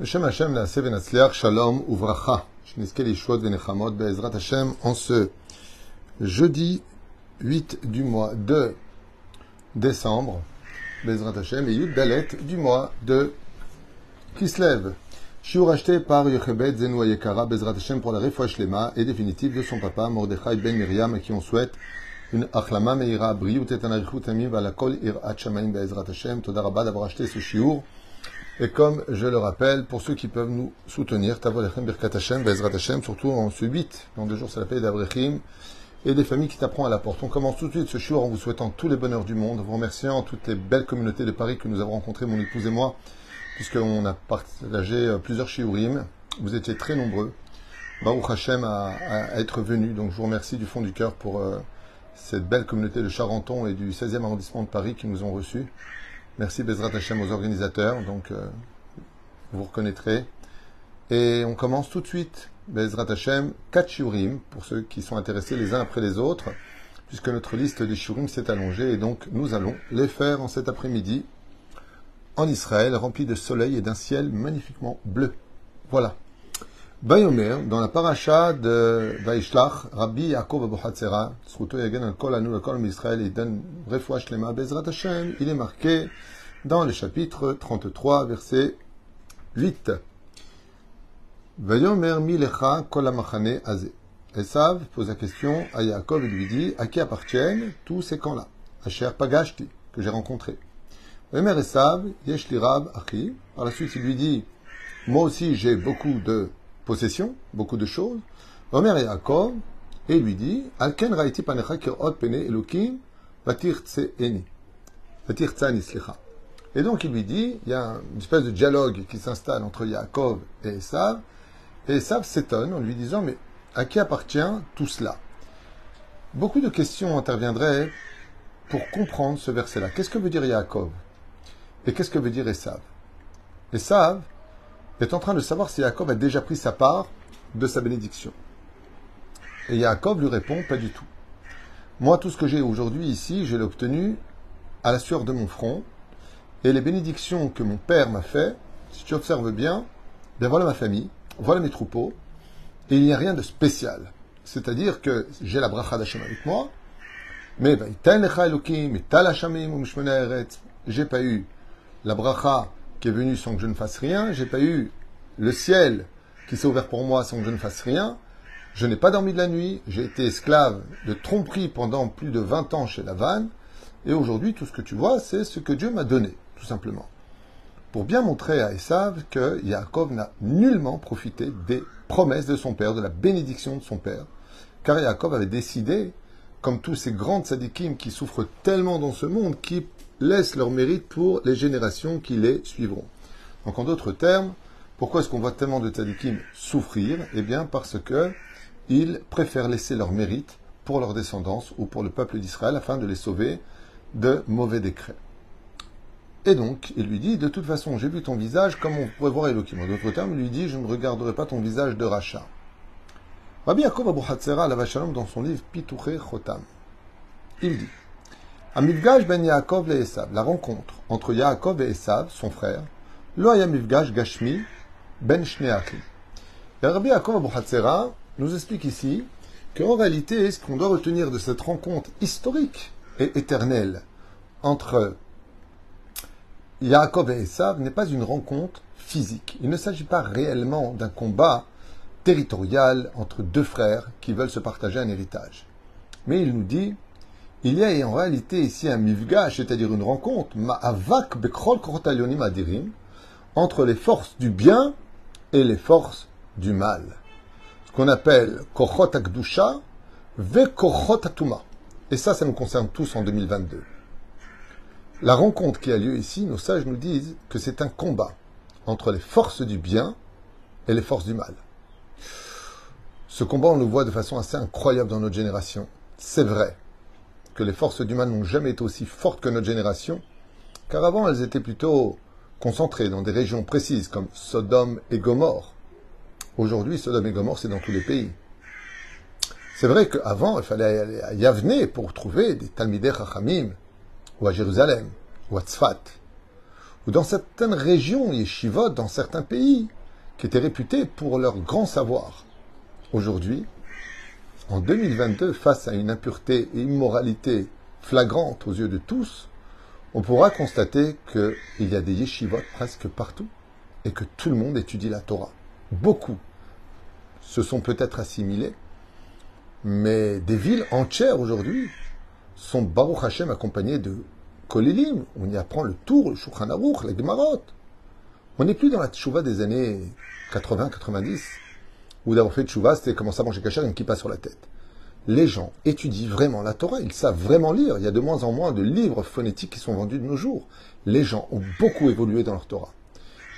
Hashem Hashem la Sevenatzliach Shalom Uvracha. Shneske Lishot Venechamot Be'ezrat Hashem en ce jeudi 8 du mois de décembre. Be'ezrat Hashem et Yud Dalet du mois de Kislev. Shiur acheté par Yochebed Zenou Yekara Be'ezrat Hashem pour la refouach lema et définitive de son papa Mordechai Ben Miriam à qui on souhaite une achlama meira briut et anarichut amim la kol irat shamaim be'ezrat Hashem. Toda rabba d'avoir acheté ce shiur. Et comme je le rappelle, pour ceux qui peuvent nous soutenir, Tavolachem Birkat Hashem, Bezrat Hashem, surtout en ce 8, dans deux jours, c'est la paix d'Abrechim, et des familles qui t'apprennent à la porte. On commence tout de suite ce jour en vous souhaitant tous les bonheurs du monde, vous remerciant toutes les belles communautés de Paris que nous avons rencontrées, mon épouse et moi, puisqu'on a partagé plusieurs shiurim. Vous étiez très nombreux. Baruch Hashem à, être venus, donc je vous remercie du fond du cœur pour euh, cette belle communauté de Charenton et du 16e arrondissement de Paris qui nous ont reçus. Merci Bezrat Hashem aux organisateurs, donc euh, vous reconnaîtrez. Et on commence tout de suite, Bezrat Hashem, 4 shiurim, pour ceux qui sont intéressés les uns après les autres, puisque notre liste des shiurim s'est allongée, et donc nous allons les faire en cet après-midi en Israël, rempli de soleil et d'un ciel magnifiquement bleu. Voilà. Bayomer, dans la paracha de Vaishlach, Rabbi Yaakov Abu Hatzera, Sruto Yagen al Kol Anu Kol Israël et Dan Refouach Lema Bezrat Hashem, il est marqué dans le chapitre 33, verset 8. Vayomer Milecha Kol Amachane Aze. Esav pose la question à Yaakov et lui dit À qui appartiennent tous ces camps-là? Asher Pagashti, que j'ai rencontré. Vayomer Esav, Yesh Lirab Achi. Par la suite, il lui dit Moi aussi, j'ai beaucoup de possession, beaucoup de choses. Omer et Yaakov, et lui dit, Alken raiti panecha kirot pene elokim vatir. Et donc il lui dit, il y a une espèce de dialogue qui s'installe entre Yaakov et Esav, et Esav s'étonne en lui disant, mais à qui appartient tout cela? Beaucoup de questions interviendraient pour comprendre ce verset-là. Qu'est-ce que veut dire Yaakov? Et qu'est-ce que veut dire Esav? Esav, est en train de savoir si Yaakov a déjà pris sa part de sa bénédiction. Et Yaakov lui répond, pas du tout. Moi, tout ce que j'ai aujourd'hui ici, je l'ai obtenu à la sueur de mon front. Et les bénédictions que mon père m'a fait, si tu observes bien, ben voilà ma famille, voilà mes troupeaux, et il n'y a rien de spécial. C'est-à-dire que j'ai la bracha d'Hachem avec moi, mais j'ai pas eu la bracha est venu sans que je ne fasse rien, j'ai pas eu le ciel qui s'est ouvert pour moi sans que je ne fasse rien, je n'ai pas dormi de la nuit, j'ai été esclave de tromperie pendant plus de 20 ans chez Lavanne, et aujourd'hui tout ce que tu vois, c'est ce que Dieu m'a donné, tout simplement. Pour bien montrer à Esav que Yaakov n'a nullement profité des promesses de son père, de la bénédiction de son père, car Yaakov avait décidé, comme tous ces grands tzadikim qui souffrent tellement dans ce monde, qui laissent leur mérite pour les générations qui les suivront. Donc en d'autres termes, pourquoi est-ce qu'on voit tellement de tzadikim souffrir? Eh bien parce que ils préfèrent laisser leur mérite pour leur descendance ou pour le peuple d'Israël afin de les sauver de mauvais décrets. Et donc, il lui dit, de toute façon, j'ai vu ton visage comme on pourrait voir Elohim. En d'autres termes, il lui dit, je ne regarderai pas ton visage de rachat. Rabbi Yaakov Abu Hatzera, dans son livre Pitouché Chotam, il dit, Amivgaj ben Yaakov et Esav, la rencontre entre Yaakov et Esav, son frère, lo Amivgaj Gashmi ben Shneachim. Rabbi Yaakov Abu Hatzera nous explique ici qu'en réalité, ce qu'on doit retenir de cette rencontre historique et éternelle entre Yaakov et Esav n'est pas une rencontre physique. Il ne s'agit pas réellement d'un combat territorial entre deux frères qui veulent se partager un héritage. Mais il nous dit il y a en réalité ici un mivgash, c'est-à-dire une rencontre, ma'avak bekrol adirim, entre les forces du bien et les forces du mal. Ce qu'on appelle kochot akdusha ve kochot. Et ça, ça nous concerne tous en 2022. La rencontre qui a lieu ici, nos sages nous disent que c'est un combat entre les forces du bien et les forces du mal. Ce combat, on le voit de façon assez incroyable dans notre génération. C'est vrai que les forces du mal n'ont jamais été aussi fortes que notre génération, car avant elles étaient plutôt concentrées dans des régions précises comme Sodome et Gomorre. Aujourd'hui, Sodome et Gomorre, c'est dans tous les pays. C'est vrai qu'avant, il fallait aller à Yavne pour trouver des Talmidei Chachamim, ou à Jérusalem, ou à Tzfat, ou dans certaines régions yeshivot, dans certains pays, qui étaient réputés pour leur grand savoir. Aujourd'hui, en 2022, face à une impureté et immoralité flagrante aux yeux de tous, on pourra constater qu'il y a des yeshivot presque partout et que tout le monde étudie la Torah. Beaucoup se sont peut-être assimilés, mais des villes entières aujourd'hui sont Baruch Hashem accompagnées de Kolélim. On y apprend le tour, le Shulchan Aruch, la Gemarot. On n'est plus dans la tchouva des années 80-90, où d'avoir fait tchouva, c'était commencer à manger cachère et une kippa sur la tête. Les gens étudient vraiment la Torah, ils savent vraiment lire. Il y a de moins en moins de livres phonétiques qui sont vendus de nos jours. Les gens ont beaucoup évolué dans leur Torah.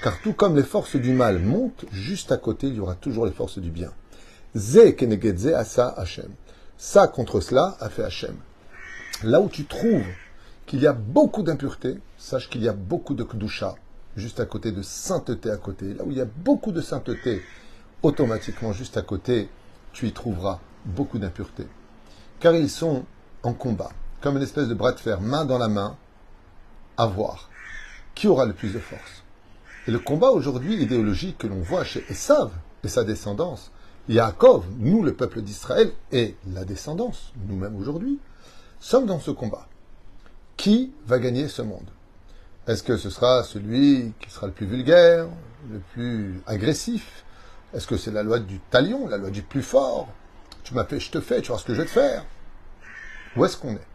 Car tout comme les forces du mal montent, juste à côté, il y aura toujours les forces du bien. Ze asa Hashem. Ça contre cela a fait Hashem. Là où tu trouves qu'il y a beaucoup d'impureté, sache qu'il y a beaucoup de kdusha, juste à côté de sainteté à côté. Là où il y a beaucoup de sainteté, automatiquement juste à côté, tu y trouveras beaucoup d'impureté. Car ils sont en combat, comme une espèce de bras de fer, main dans la main, à voir qui aura le plus de force. Et le combat aujourd'hui idéologique que l'on voit chez Esav et sa descendance, Yaakov, nous le peuple d'Israël et la descendance, nous-mêmes aujourd'hui, sommes dans ce combat. Qui va gagner ce monde? Est-ce que ce sera celui qui sera le plus vulgaire, le plus agressif? Est-ce que c'est la loi du talion, la loi du plus fort? Tu m'as fait, je te fais, tu vois ce que je vais te faire Où est-ce qu'on est?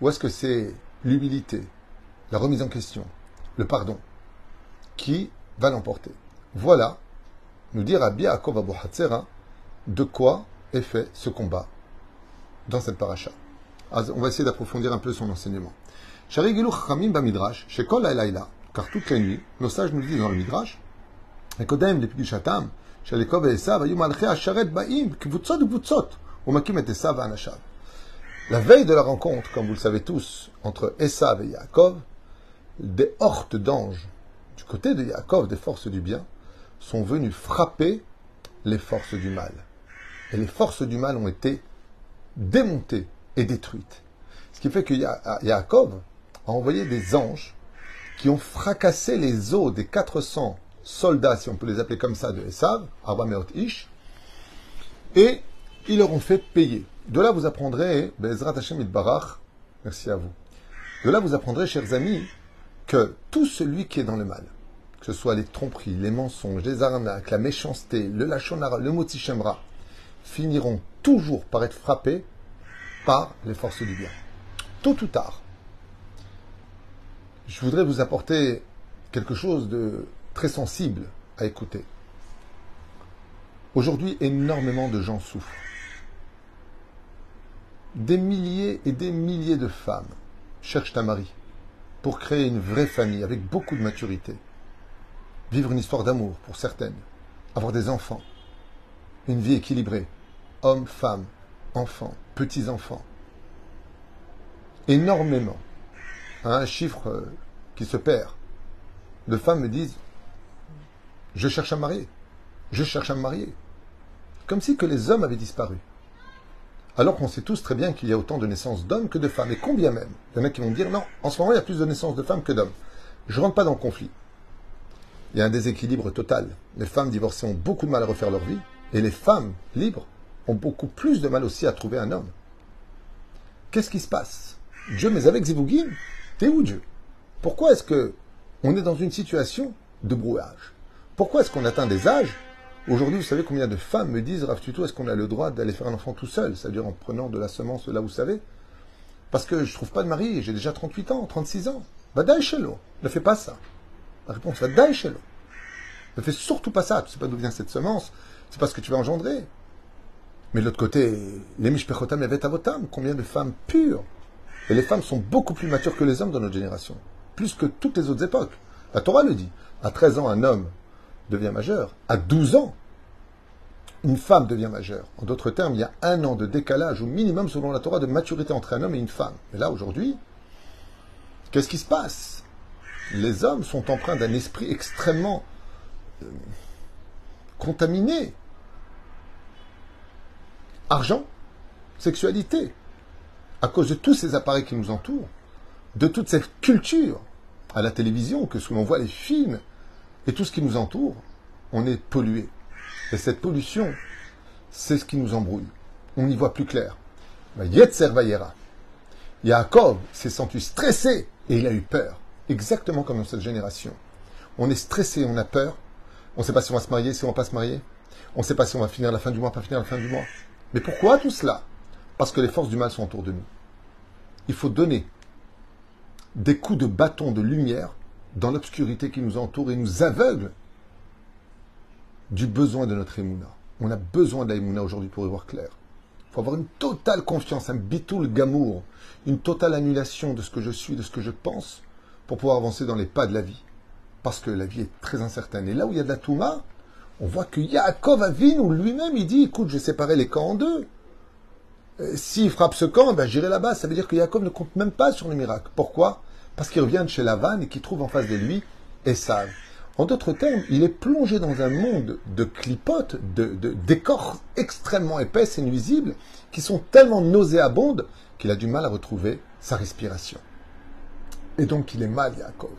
Où est-ce que c'est l'humilité, la remise en question, le pardon qui va l'emporter? Voilà, nous dire à Yaakov Abu de quoi est fait ce combat dans cette paracha. On va essayer d'approfondir un peu son enseignement. car toutes les nuits, nos sages nous disent dans le Midrash, la veille de la rencontre, comme vous le savez tous, entre Esav et Yaakov, des hortes d'anges du côté de Yaakov, des forces du bien, sont venus frapper les forces du mal. Et les forces du mal ont été démontées et détruite. Ce qui fait que Yaakov a envoyé des anges qui ont fracassé les os des 400 soldats, si on peut les appeler comme ça, de Esav, Abraham Ish, et ils leur ont fait payer. De là, vous apprendrez, Bezrat Hashem Barach, merci à vous. De là, vous apprendrez, chers amis, que tout celui qui est dans le mal, que ce soit les tromperies, les mensonges, les arnaques, la méchanceté, le lachonara, le motichemra, finiront toujours par être frappés par les forces du bien. Tôt ou tard, je voudrais vous apporter quelque chose de sensible à écouter. Aujourd'hui, énormément de gens souffrent. Des milliers et des milliers de femmes cherchent un mari pour créer une vraie famille avec beaucoup de maturité. Vivre une histoire d'amour pour certaines. Avoir des enfants. Une vie équilibrée. Hommes, femmes, enfants, petits-enfants. Énormément. Un chiffre euh, qui se perd. De femmes me disent Je cherche à me marier. Je cherche à me marier. Comme si que les hommes avaient disparu. Alors qu'on sait tous très bien qu'il y a autant de naissances d'hommes que de femmes. Et combien même? Il y en a qui vont dire Non, en ce moment, il y a plus de naissances de femmes que d'hommes. Je ne rentre pas dans le conflit. Il y a un déséquilibre total. Les femmes divorcées ont beaucoup de mal à refaire leur vie. Et les femmes libres ont beaucoup plus de mal aussi à trouver un homme. Qu'est-ce qui se passe? Dieu, mais avec Zivugim, t'es où Dieu? Pourquoi est-ce que on est dans une situation de brouillage? Pourquoi est-ce qu'on atteint des âges Aujourd'hui, vous savez combien de femmes me disent, Rav Tuto, est-ce qu'on a le droit d'aller faire un enfant tout seul C'est-à-dire en prenant de la semence là, vous savez? Parce que je ne trouve pas de mari, j'ai déjà 38 ans, 36 ans. Va Shelo. Ne fais pas ça. La réponse, va Shelo. Ne fais surtout pas ça. Tu sais pas d'où vient cette semence. C'est parce que tu vas engendrer. Mais de l'autre côté, les mishpechotam et avotam, combien de femmes pures Et les femmes sont beaucoup plus matures que les hommes dans notre génération, plus que toutes les autres époques. La Torah le dit. À 13 ans, un homme devient majeur. À 12 ans, une femme devient majeure. En d'autres termes, il y a un an de décalage au minimum selon la Torah de maturité entre un homme et une femme. Mais là, aujourd'hui, qu'est-ce qui se passe? Les hommes sont empreints d'un esprit extrêmement euh, contaminé argent, sexualité, à cause de tous ces appareils qui nous entourent, de toute cette culture à la télévision, que ce que l'on voit les films et tout ce qui nous entoure, on est pollué. Et cette pollution, c'est ce qui nous embrouille. On y voit plus clair. Yetzer Vayera. Yaakov s'est senti stressé et il a eu peur. Exactement comme dans cette génération. On est stressé, on a peur. On ne sait pas si on va se marier, si on ne va pas se marier. On ne sait pas si on va finir la fin du mois, pas finir la fin du mois. Mais pourquoi tout cela? Parce que les forces du mal sont autour de nous. Il faut donner des coups de bâton de lumière dans l'obscurité qui nous entoure et nous aveugle du besoin de notre émouna. On a besoin de la aujourd'hui pour y voir clair. Il faut avoir une totale confiance, un bitoul gamour, une totale annulation de ce que je suis, de ce que je pense, pour pouvoir avancer dans les pas de la vie. Parce que la vie est très incertaine. Et là où il y a de la Touma, on voit que Yaakov Avinu lui-même, il dit, écoute, je vais séparer les camps en deux. Euh, s'il frappe ce camp, ben, j'irai là-bas. Ça veut dire que Yaakov ne compte même pas sur le miracle. Pourquoi? Parce qu'il revient de chez Lavan et qu'il trouve en face de lui Esav. En d'autres termes, il est plongé dans un monde de clipotes, de, décors extrêmement épaisses et nuisibles, qui sont tellement nauséabondes qu'il a du mal à retrouver sa respiration. Et donc il est mal, Yaakov.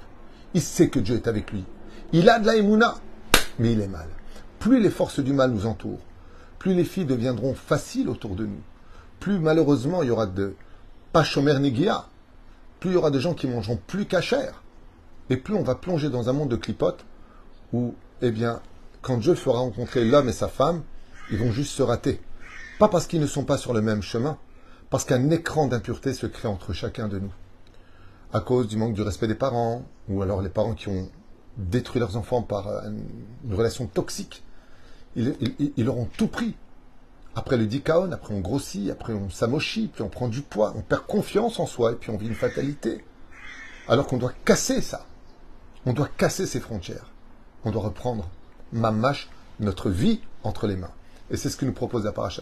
Il sait que Dieu est avec lui. Il a de la émouna, mais il est mal. Plus les forces du mal nous entourent, plus les filles deviendront faciles autour de nous, plus malheureusement il y aura de pachomer negia, plus il y aura de gens qui mangeront plus cachère, et plus on va plonger dans un monde de clipotes où, eh bien, quand Dieu fera rencontrer l'homme et sa femme, ils vont juste se rater. Pas parce qu'ils ne sont pas sur le même chemin, parce qu'un écran d'impureté se crée entre chacun de nous. À cause du manque du respect des parents, ou alors les parents qui ont détruit leurs enfants par une relation toxique. Ils, ils, tout pris. Après le dikaon, après on grossit, après on s'amochit, puis on prend du poids, on perd confiance en soi, et puis on vit une fatalité. Alors qu'on doit casser ça. On doit casser ces frontières. On doit reprendre mamash, notre vie entre les mains. Et c'est ce que nous propose la paracha.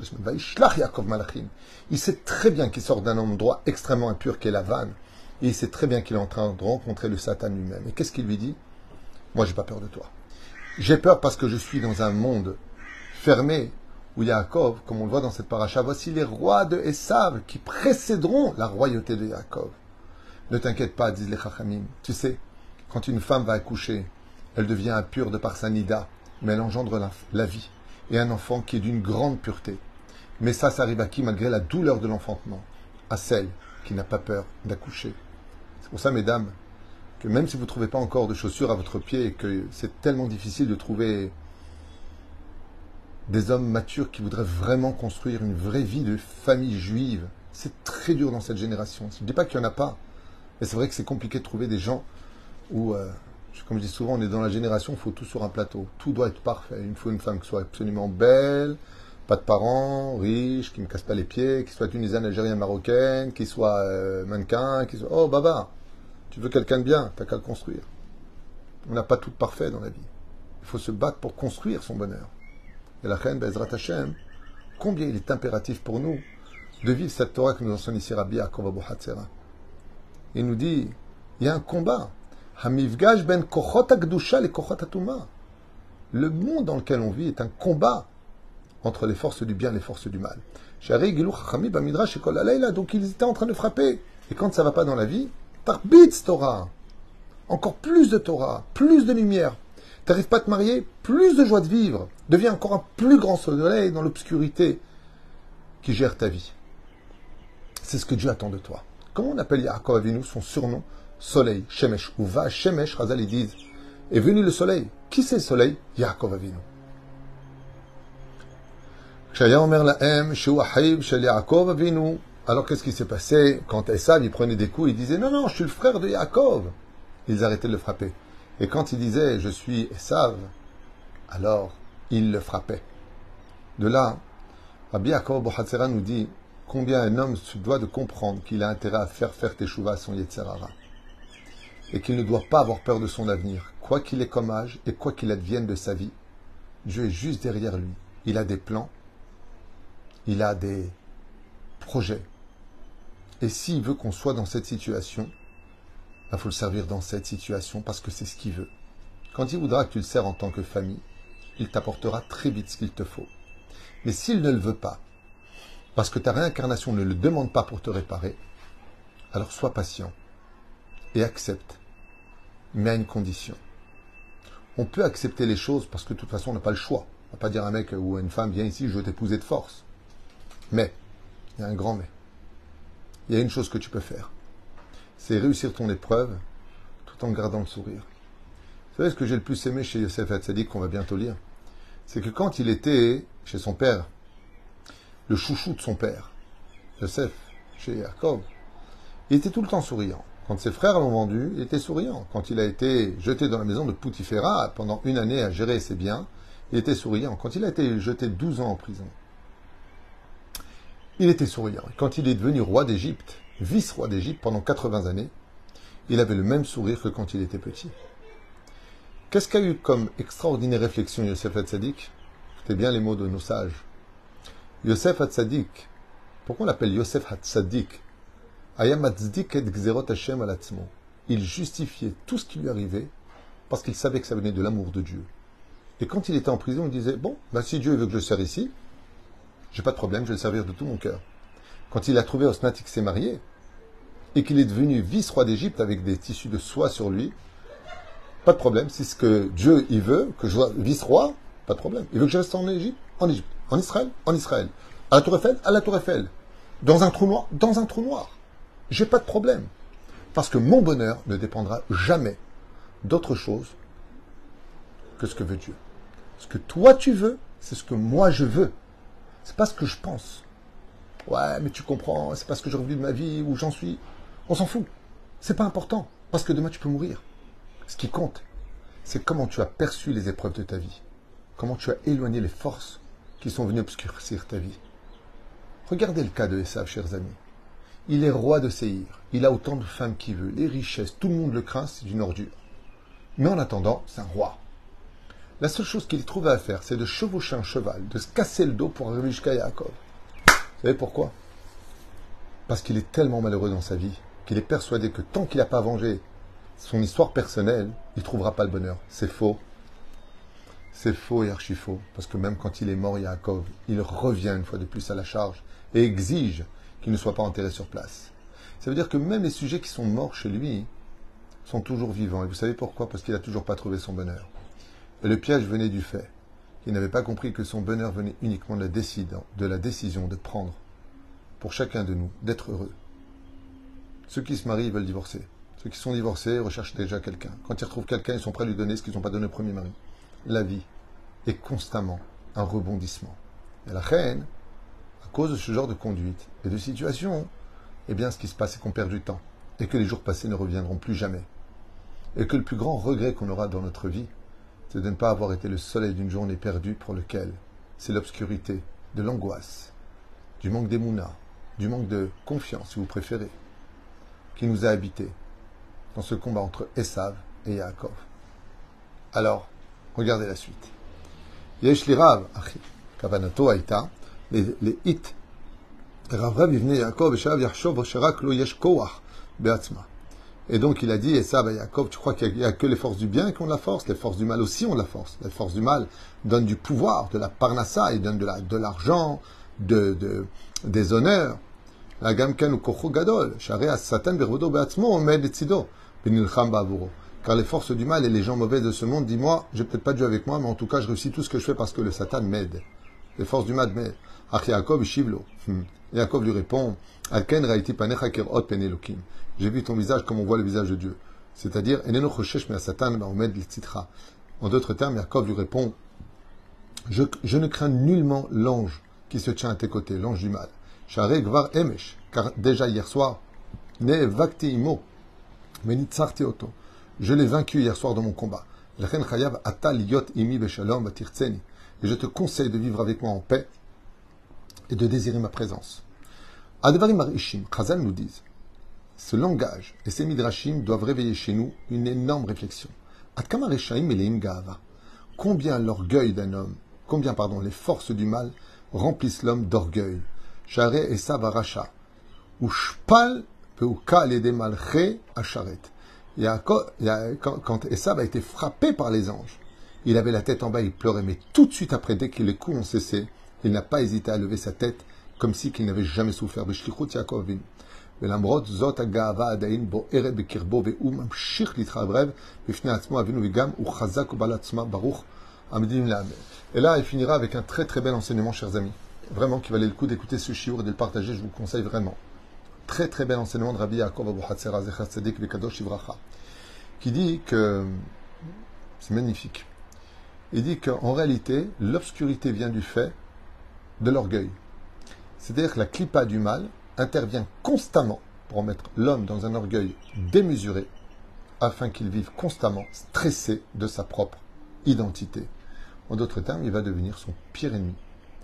Il sait très bien qu'il sort d'un endroit extrêmement impur qu'est la vanne. Et il sait très bien qu'il est en train de rencontrer le Satan lui-même. Et qu'est-ce qu'il lui dit? Moi, j'ai pas peur de toi. J'ai peur parce que je suis dans un monde fermé où Yaakov, comme on le voit dans cette paracha, voici les rois de Esav qui précéderont la royauté de Yaakov. Ne t'inquiète pas, disent les Chachamim. Tu sais, quand une femme va accoucher, elle devient impure de par sa nida, mais elle engendre la, vie et un enfant qui est d'une grande pureté. Mais ça, ça arrive à qui malgré la douleur de l'enfantement? À celle qui n'a pas peur d'accoucher. C'est pour ça, mesdames, que même si vous ne trouvez pas encore de chaussures à votre pied et que c'est tellement difficile de trouver des hommes matures qui voudraient vraiment construire une vraie vie de famille juive, c'est très dur dans cette génération. Je ne dis pas qu'il n'y en a pas, mais c'est vrai que c'est compliqué de trouver des gens où, euh, comme je dis souvent, on est dans la génération, il faut tout sur un plateau. Tout doit être parfait. Il faut une femme qui soit absolument belle, pas de parents, riche, qui ne casse pas les pieds, qui soit tunisienne, algérienne, marocaine, qui soit euh, mannequin, qui soit... Oh, baba, tu veux quelqu'un de bien, t'as qu'à le construire. On n'a pas tout parfait dans la vie. Il faut se battre pour construire son bonheur. Et la reine, Bezrat Hashem, combien il est impératif pour nous de vivre cette Torah que nous enseigne ici Rabbi Yaakov Il nous dit, il y a un combat ben Le monde dans lequel on vit est un combat entre les forces du bien et les forces du mal. Donc ils étaient en train de frapper. Et quand ça va pas dans la vie, tarbitz Torah. Encore plus de Torah, plus de lumière. T'arrives pas à te marier, plus de joie de vivre. Deviens encore un plus grand soleil dans l'obscurité qui gère ta vie. C'est ce que Dieu attend de toi. Comment on appelle Yaakov Avinu, son surnom soleil, Shemesh, ou va Shemesh, Razal, ils disent, est venu le soleil. Qui c'est le soleil? Yaakov Avinu. Alors qu'est-ce qui s'est passé? Quand Esav il prenait des coups, il disait non non je suis le frère de Yaakov. Ils arrêtaient de le frapper. Et quand il disait je suis Esav, alors il le frappait. De là, Rabbi Yaakov nous dit combien un homme doit de comprendre qu'il a intérêt à faire faire teshuva son Yetzerara et qu'il ne doit pas avoir peur de son avenir, quoi qu'il ait comme âge et quoi qu'il advienne de sa vie. Dieu est juste derrière lui. Il a des plans, il a des projets. Et s'il veut qu'on soit dans cette situation, il faut le servir dans cette situation parce que c'est ce qu'il veut. Quand il voudra que tu le sers en tant que famille, il t'apportera très vite ce qu'il te faut. Mais s'il ne le veut pas, parce que ta réincarnation ne le demande pas pour te réparer, alors sois patient et accepte mais à une condition. On peut accepter les choses parce que de toute façon, on n'a pas le choix. On ne va pas dire à un mec ou à une femme, viens ici, je veux t'épouser de force. Mais, il y a un grand mais. Il y a une chose que tu peux faire. C'est réussir ton épreuve tout en gardant le sourire. Vous savez ce que j'ai le plus aimé chez Yosef Hatzadik, qu'on va bientôt lire? C'est que quand il était chez son père, le chouchou de son père, Yosef, chez Jacob, il était tout le temps souriant. Quand ses frères l'ont vendu, il était souriant. Quand il a été jeté dans la maison de Poutifera pendant une année à gérer ses biens, il était souriant. Quand il a été jeté 12 ans en prison, il était souriant. Quand il est devenu roi d'Égypte, vice-roi d'Égypte pendant 80 années, il avait le même sourire que quand il était petit. Qu'est-ce qu'a eu comme extraordinaire réflexion Yosef Hatzadik? C'était bien les mots de nos sages. Yosef Hatzadik, pourquoi on l'appelle Yosef Hatzadik? Il justifiait tout ce qui lui arrivait parce qu'il savait que ça venait de l'amour de Dieu. Et quand il était en prison, il disait Bon, bah, si Dieu veut que je sers ici, j'ai pas de problème, je vais le servir de tout mon cœur. Quand il a trouvé Osnatik s'est marié, et qu'il est devenu vice-roi d'Égypte avec des tissus de soie sur lui, pas de problème. C'est ce que Dieu il veut, que je sois vice-roi, pas de problème. Il veut que je reste en Égypte, en Égypte, en Israël, en Israël. À la Tour Eiffel, à la Tour Eiffel. Dans un trou noir, dans un trou noir j'ai pas de problème. Parce que mon bonheur ne dépendra jamais d'autre chose que ce que veut Dieu. Ce que toi tu veux, c'est ce que moi je veux. C'est pas ce que je pense. Ouais, mais tu comprends, c'est parce que j'ai revu de ma vie où j'en suis. On s'en fout. C'est pas important. Parce que demain tu peux mourir. Ce qui compte, c'est comment tu as perçu les épreuves de ta vie. Comment tu as éloigné les forces qui sont venues obscurcir ta vie. Regardez le cas de Esav, chers amis. Il est roi de Séhir. Il a autant de femmes qu'il veut. Les richesses, tout le monde le craint, c'est une ordure. Mais en attendant, c'est un roi. La seule chose qu'il trouve à faire, c'est de chevaucher un cheval, de se casser le dos pour arriver jusqu'à Yaakov. Vous savez pourquoi? Parce qu'il est tellement malheureux dans sa vie qu'il est persuadé que tant qu'il n'a pas vengé son histoire personnelle, il ne trouvera pas le bonheur. C'est faux. C'est faux et archi faux. Parce que même quand il est mort, Yaakov, il revient une fois de plus à la charge et exige qu'il ne soit pas enterré sur place. Ça veut dire que même les sujets qui sont morts chez lui sont toujours vivants. Et vous savez pourquoi? Parce qu'il n'a toujours pas trouvé son bonheur. Et le piège venait du fait qu'il n'avait pas compris que son bonheur venait uniquement de la, de la décision de prendre, pour chacun de nous, d'être heureux. Ceux qui se marient, veulent divorcer. Ceux qui sont divorcés recherchent déjà quelqu'un. Quand ils retrouvent quelqu'un, ils sont prêts à lui donner ce qu'ils n'ont pas donné au premier mari. La vie est constamment un rebondissement. Et la reine, à cause de ce genre de conduite et de situation, eh bien, ce qui se passe, c'est qu'on perd du temps et que les jours passés ne reviendront plus jamais. Et que le plus grand regret qu'on aura dans notre vie, c'est de ne pas avoir été le soleil d'une journée perdue pour lequel c'est l'obscurité, de l'angoisse, du manque d'émouna, du manque de confiance, si vous préférez, qui nous a habités dans ce combat entre Esav et Yaakov. Alors, regardez la suite. Yesh lirav, kavanato aita, les, les hits. Et donc il a dit, et ça, ben, Yaakov, tu crois qu'il n'y a, que les forces du bien qui ont la force, les forces du mal aussi ont la force. Les forces du mal donnent du pouvoir, de la parnassa, ils donnent de l'argent, de, des honneurs. Car les forces du mal et les gens mauvais de ce monde, dis-moi, j'ai peut-être pas Dieu avec moi, mais en tout cas, je réussis tout ce que je fais parce que le Satan m'aide. Les forces du mal m'aident. Yaakov Shivlo. Hmm. Yaakov lui répond Alken raiti ot penelokim. J'ai vu ton visage comme on voit le visage de Dieu. C'est-à-dire, Satan En d'autres termes, Yaakov lui répond je, je, ne crains nullement l'ange qui se tient à tes côtés, l'ange du mal. Emesh, car déjà hier soir, Ne. Je l'ai vaincu hier soir dans mon combat. Et je te conseille de vivre avec moi en paix et de désirer ma présence. Advarim Arishim, Chazal nous disent, ce langage et ces midrashim doivent réveiller chez nous une énorme réflexion. Combien l'orgueil d'un homme, combien, pardon, les forces du mal remplissent l'homme d'orgueil? Charé et Savaracha. Ou Shpal, Peuka, les démalché, à Charette. Quand Esav a été frappé par les anges, il avait la tête en bas, il pleurait, mais tout de suite après, dès que les coups ont cessé, il n'a pas hésité à lever sa tête, comme si qu'il n'avait jamais souffert. Et là, il finira avec un très très bel enseignement, chers amis. Vraiment, qui valait le coup d'écouter ce shiur et de le partager, je vous conseille vraiment. Très très bel enseignement de Rabbi Yaakov Abu Hatzera Zecher Tzedek Vekadosh Ivracha, qui dit que c'est magnifique. Il dit qu'en réalité, l'obscurité vient du fait de l'orgueil. C'est-à-dire que la clipa du mal intervient constamment pour mettre l'homme dans un orgueil démesuré afin qu'il vive constamment stressé de sa propre identité. En d'autres termes, il va devenir son pire ennemi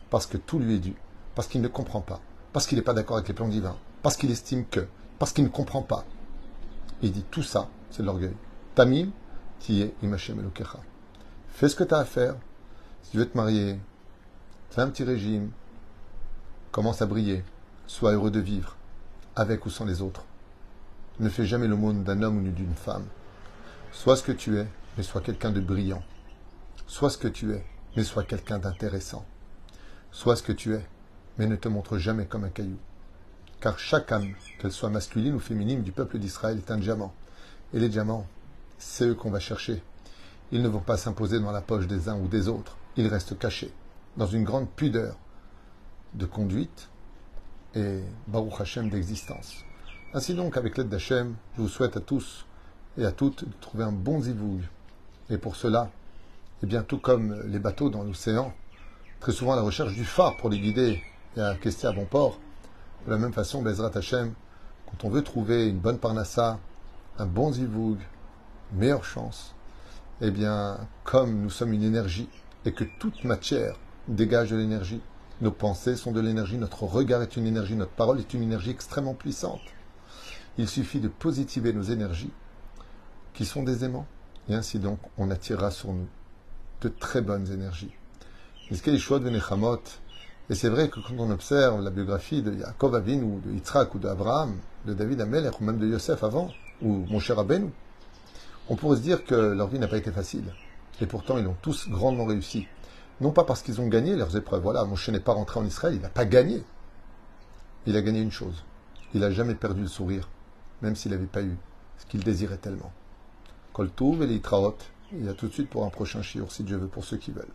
parce que tout lui est dû, parce qu'il ne comprend pas, parce qu'il n'est pas d'accord avec les plans divins, parce qu'il estime que, parce qu'il ne comprend pas. Il dit tout ça, c'est l'orgueil. Tamim, tiye imachem elokecha. Fais ce que tu as à faire. Si tu veux te marier, fais un petit régime, commence à briller, sois heureux de vivre, avec ou sans les autres. Ne fais jamais le monde d'un homme ou d'une femme. Sois ce que tu es, mais sois quelqu'un de brillant. Sois ce que tu es, mais sois quelqu'un d'intéressant. Sois ce que tu es, mais ne te montre jamais comme un caillou. Car chaque âme, qu'elle soit masculine ou féminine du peuple d'Israël, est un diamant. Et les diamants, c'est eux qu'on va chercher. Ils ne vont pas s'imposer dans la poche des uns ou des autres. Ils restent cachés, dans une grande pudeur de conduite et Baruch Hashem d'existence. Ainsi donc, avec l'aide d'Hachem, je vous souhaite à tous et à toutes de trouver un bon zivouille. Et pour cela, et bien tout comme les bateaux dans l'océan, très souvent à la recherche du phare pour les guider et à quester à bon port, de la même façon, Bezrat Hashem, quand on veut trouver une bonne parnassa, un bon zivoug, meilleure chance, eh bien, comme nous sommes une énergie et que toute matière dégage de l'énergie, nos pensées sont de l'énergie, notre regard est une énergie, notre parole est une énergie extrêmement puissante. Il suffit de positiver nos énergies, qui sont des aimants, et ainsi donc on attirera sur nous de très bonnes énergies. Et c'est vrai que quand on observe la biographie de Yaakov Avin ou de Yitzhak ou d'Abraham, de David Amelech ou même de Yosef avant, ou mon cher Abenou, on pourrait se dire que leur vie n'a pas été facile. Et pourtant, ils ont tous grandement réussi. Non pas parce qu'ils ont gagné leurs épreuves. Voilà, Moshe n'est pas rentré en Israël, il n'a pas gagné. Il a gagné une chose. Il n'a jamais perdu le sourire, même s'il n'avait pas eu ce qu'il désirait tellement. Koltouv et l'Itraot. Il y a tout de suite pour un prochain shiur, si Dieu veut, pour ceux qui veulent.